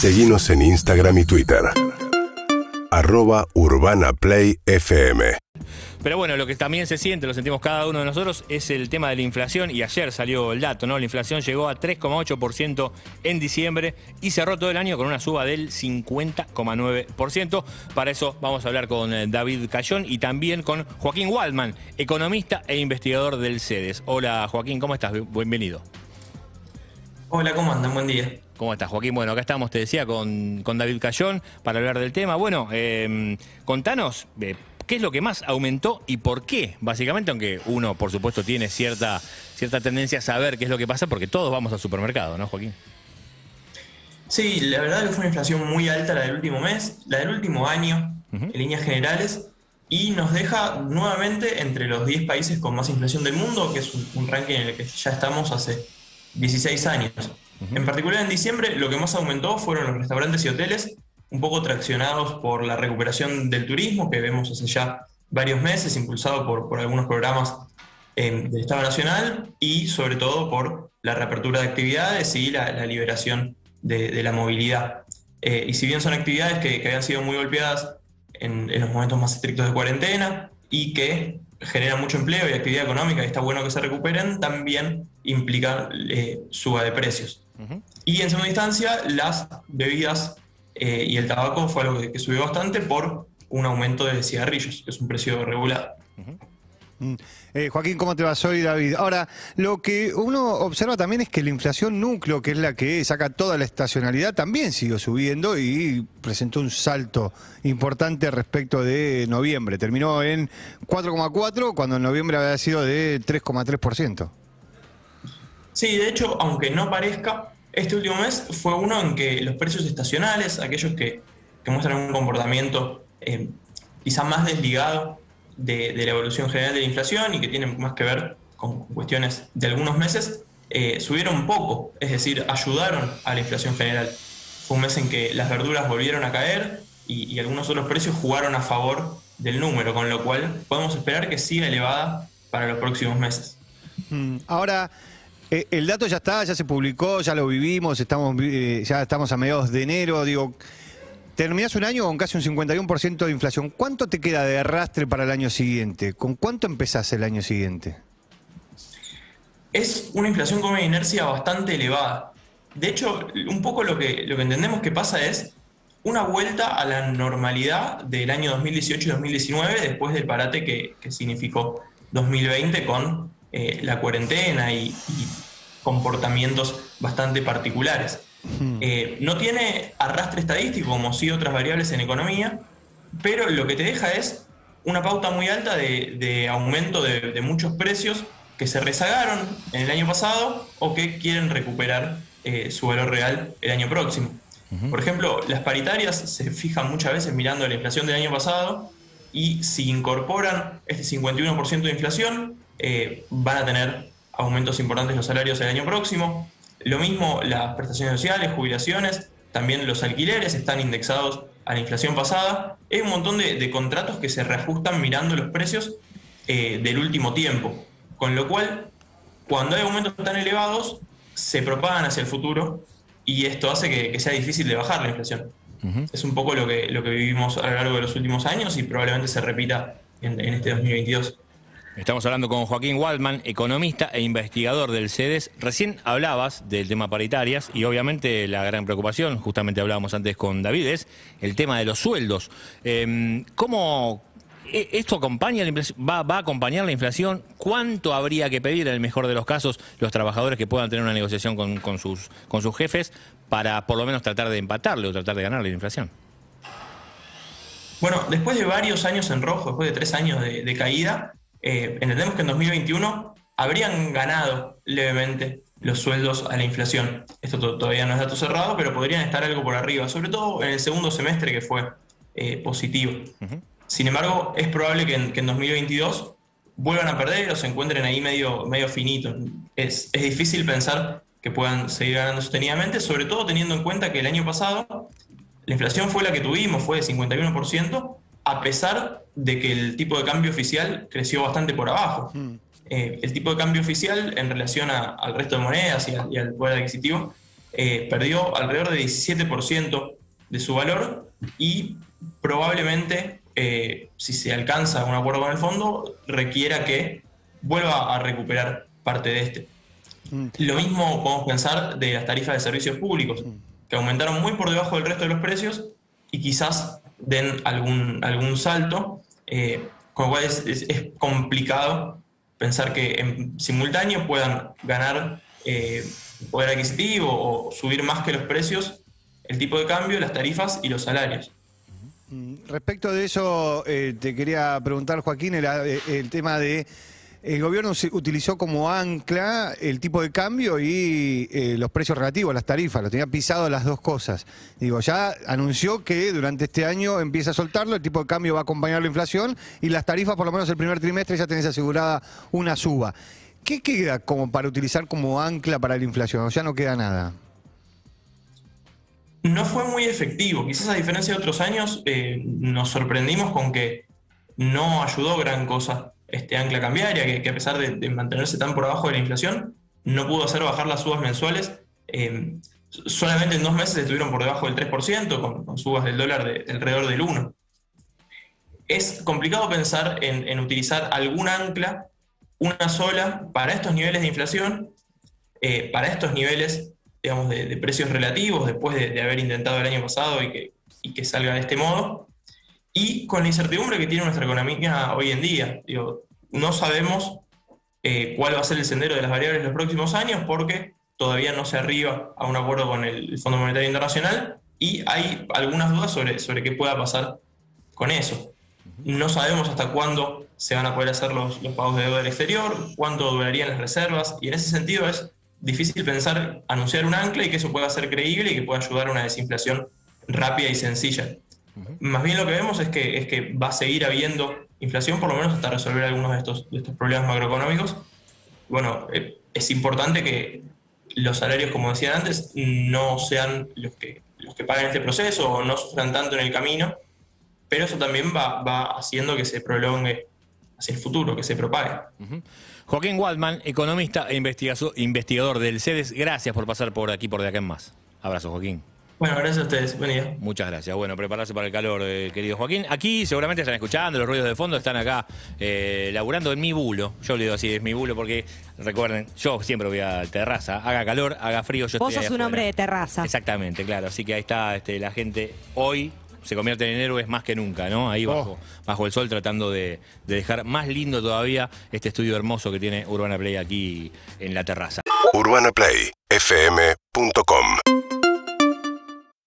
Seguimos en Instagram y Twitter. Arroba Urbana Play FM. Pero bueno, lo que también se siente, lo sentimos cada uno de nosotros, es el tema de la inflación. Y ayer salió el dato, ¿no? La inflación llegó a 3,8% en diciembre y cerró todo el año con una suba del 50,9%. Para eso vamos a hablar con eh, David Cayón y también con Joaquín Waldman, economista e investigador del CEDES. Hola Joaquín, ¿cómo estás? Bienvenido. Hola, ¿cómo andan? Buen día. ¿Cómo estás, Joaquín? Bueno, acá estamos, te decía, con, David Cayón para hablar del tema. Bueno, em, contanos, eh, ¿qué es lo que más aumentó y por qué? Básicamente, aunque uno, por supuesto, tiene cierta, cierta tendencia a saber qué es lo que pasa, porque todos vamos al supermercado, ¿no, Joaquín? Sí, la verdad que fue una inflación muy alta la del último mes, la del último año, en líneas generales, y nos deja nuevamente entre los 10 países con más inflación del mundo, que es un ranking en el que ya estamos hace 16 años. En particular en diciembre lo que más aumentó fueron los restaurantes y hoteles, un poco traccionados por la recuperación del turismo que vemos hace ya varios meses, impulsado por, por algunos programas del Estado Nacional y sobre todo por la reapertura de actividades y la, liberación de, la movilidad. Eh, y si bien son actividades que, habían sido muy golpeadas en, en, los momentos más estrictos de cuarentena y que generan mucho empleo y actividad económica y está bueno que se recuperen, también implica eh, suba de precios. Y en segunda instancia, las bebidas eh, y el tabaco fue algo que, subió bastante por un aumento de cigarrillos, que es un precio regulado. Mm. Eh, Joaquín, ¿cómo te va? Soy David. Ahora, lo que uno observa también es que la inflación núcleo, que es la que saca toda la estacionalidad, también siguió subiendo y presentó un salto importante respecto de noviembre. Terminó en 4,4 cuando en noviembre había sido de 3,3%. Sí, de hecho, aunque no parezca, este último mes fue uno en que los precios estacionales, aquellos que, muestran un comportamiento eh, quizá más desligado de, la evolución general de la inflación y que tienen más que ver con cuestiones de algunos meses, eh, subieron poco, es decir, ayudaron a la inflación general. Fue un mes en que las verduras volvieron a caer y, algunos otros precios jugaron a favor del número, con lo cual podemos esperar que siga elevada para los próximos meses. Mm, ahora, eh, el dato ya está, ya se publicó, ya lo vivimos, estamos, eh, ya estamos a mediados de enero, digo, Terminás un año con casi un 51% de inflación. ¿Cuánto te queda de arrastre para el año siguiente? ¿Con cuánto empezás el año siguiente? Es una inflación con una inercia bastante elevada. De hecho, un poco lo que, lo que entendemos que pasa es una vuelta a la normalidad del año 2018 y 2019 después del parate que, significó 2020 con eh, la cuarentena y comportamientos bastante particulares. Eh, no tiene arrastre estadístico como sí otras variables en economía, pero lo que te deja es una pauta muy alta de, aumento de, muchos precios que se rezagaron en el año pasado o que quieren recuperar eh, su valor real el año próximo. Por ejemplo, las paritarias se fijan muchas veces mirando la inflación del año pasado y si incorporan este 51% de inflación, eh, van a tener aumentos importantes los salarios el año próximo. Lo mismo las prestaciones sociales, jubilaciones, también los alquileres están indexados a la inflación pasada. Hay un montón de, contratos que se reajustan mirando los precios eh, del último tiempo. Con lo cual, cuando hay aumentos tan elevados, se propagan hacia el futuro y esto hace que, sea difícil de bajar la inflación. Es un poco lo que, lo que vivimos a lo largo de los últimos años y probablemente se repita en, en este 2022. Estamos hablando con Joaquín Waldman, economista e investigador del CEDES. Recién hablabas del tema paritarias y obviamente la gran preocupación, justamente hablábamos antes con David, es el tema de los sueldos. Em, ¿Cómo e, esto acompaña la inflación? Va, a acompañar la inflación? ¿Cuánto habría que pedir, en el mejor de los casos, los trabajadores que puedan tener una negociación con, sus, con sus jefes para por lo menos tratar de empatarle o tratar de ganarle la inflación? Bueno, después de varios años en rojo, después de tres años de caída, eh, entendemos que en 2021 habrían ganado levemente los sueldos a la inflación. Esto todavía no es dato cerrado, pero podrían estar algo por arriba, sobre todo en el segundo semestre que fue eh, positivo. Sin embargo, es probable que en, 2022 vuelvan a perder o se encuentren ahí medio, medio finitos. Es, es difícil pensar que puedan seguir ganando sostenidamente, sobre todo teniendo en cuenta que el año pasado la inflación fue la que tuvimos, fue de 51%, a pesar de que el tipo de cambio oficial creció bastante por abajo. Mm. Eh, el tipo de cambio oficial en relación al resto de monedas y, al poder adquisitivo eh, perdió alrededor de 17% de su valor y probablemente, eh, si se alcanza un acuerdo con el fondo, requiera que vuelva a recuperar parte de este. Mm. Lo mismo podemos pensar de las tarifas de servicios públicos, que aumentaron muy por debajo del resto de los precios y quizás den algún, algún salto, eh, con lo cual es, complicado pensar que en simultáneo puedan ganar eh, poder adquisitivo o subir más que los precios el tipo de cambio, las tarifas y los salarios. Mm, respecto de eso, eh, te quería preguntar, Joaquín, el tema de el gobierno utilizó como ancla el tipo de cambio y eh, los precios relativos, las tarifas, lo tenía pisado las dos cosas. Digo, ya anunció que durante este año empieza a soltarlo, el tipo de cambio va a acompañar la inflación y las tarifas, por lo menos el primer trimestre, ya tenés asegurada una suba. ¿Qué queda como para utilizar como ancla para la inflación? O ya no queda nada. No fue muy efectivo. Quizás a diferencia de otros años, eh, nos sorprendimos con que no ayudó gran cosa este ancla cambiaria, que, a pesar de, mantenerse tan por abajo de la inflación, no pudo hacer bajar las subas mensuales. Eh, solamente en dos meses estuvieron por debajo del 3%, con, subas del dólar de, alrededor del 1%. Es complicado pensar en, utilizar algún ancla, una sola, para estos niveles de inflación, eh, para estos niveles digamos, de, precios relativos, después de, haber intentado el año pasado y que, y que salga de este modo y con la incertidumbre que tiene nuestra economía hoy en día. Digo, no sabemos eh, cuál va a ser el sendero de las variables en los próximos años porque todavía no se arriba a un acuerdo con el Fondo Monetario Internacional y hay algunas dudas sobre, sobre qué pueda pasar con eso. No sabemos hasta cuándo se van a poder hacer los, los pagos de deuda del exterior, cuánto durarían las reservas, y en ese sentido es difícil pensar anunciar un ancla y que eso pueda ser creíble y que pueda ayudar a una desinflación rápida y sencilla. Más bien lo que vemos es que, es que va a seguir habiendo inflación, por lo menos hasta resolver algunos de estos, de estos problemas macroeconómicos. Bueno, eh, es importante que los salarios, como decía antes, no sean los que, los que paguen este proceso o no sufran tanto en el camino, pero eso también va, va haciendo que se prolongue hacia el futuro, que se propague. Joaquín Waldman, economista e investigador del CEDES, gracias por pasar por aquí, por de acá en más. Abrazo, Joaquín. Bueno, gracias a ustedes. Buen día. Muchas gracias. Bueno, prepararse para el calor, eh, querido Joaquín. Aquí seguramente están escuchando los ruidos de fondo, están acá eh, laburando en mi bulo. Yo le digo así, es mi bulo porque, recuerden, yo siempre voy a terraza. Haga calor, haga frío, yo Vos sos un hombre de terraza. Exactamente, claro. Así que ahí está este, la gente hoy se convierte en héroes más que nunca, ¿no? Ahí bajo, oh. bajo el sol tratando de, de, dejar más lindo todavía este estudio hermoso que tiene Urbana Play aquí en la terraza. UrbanaPlayFM.com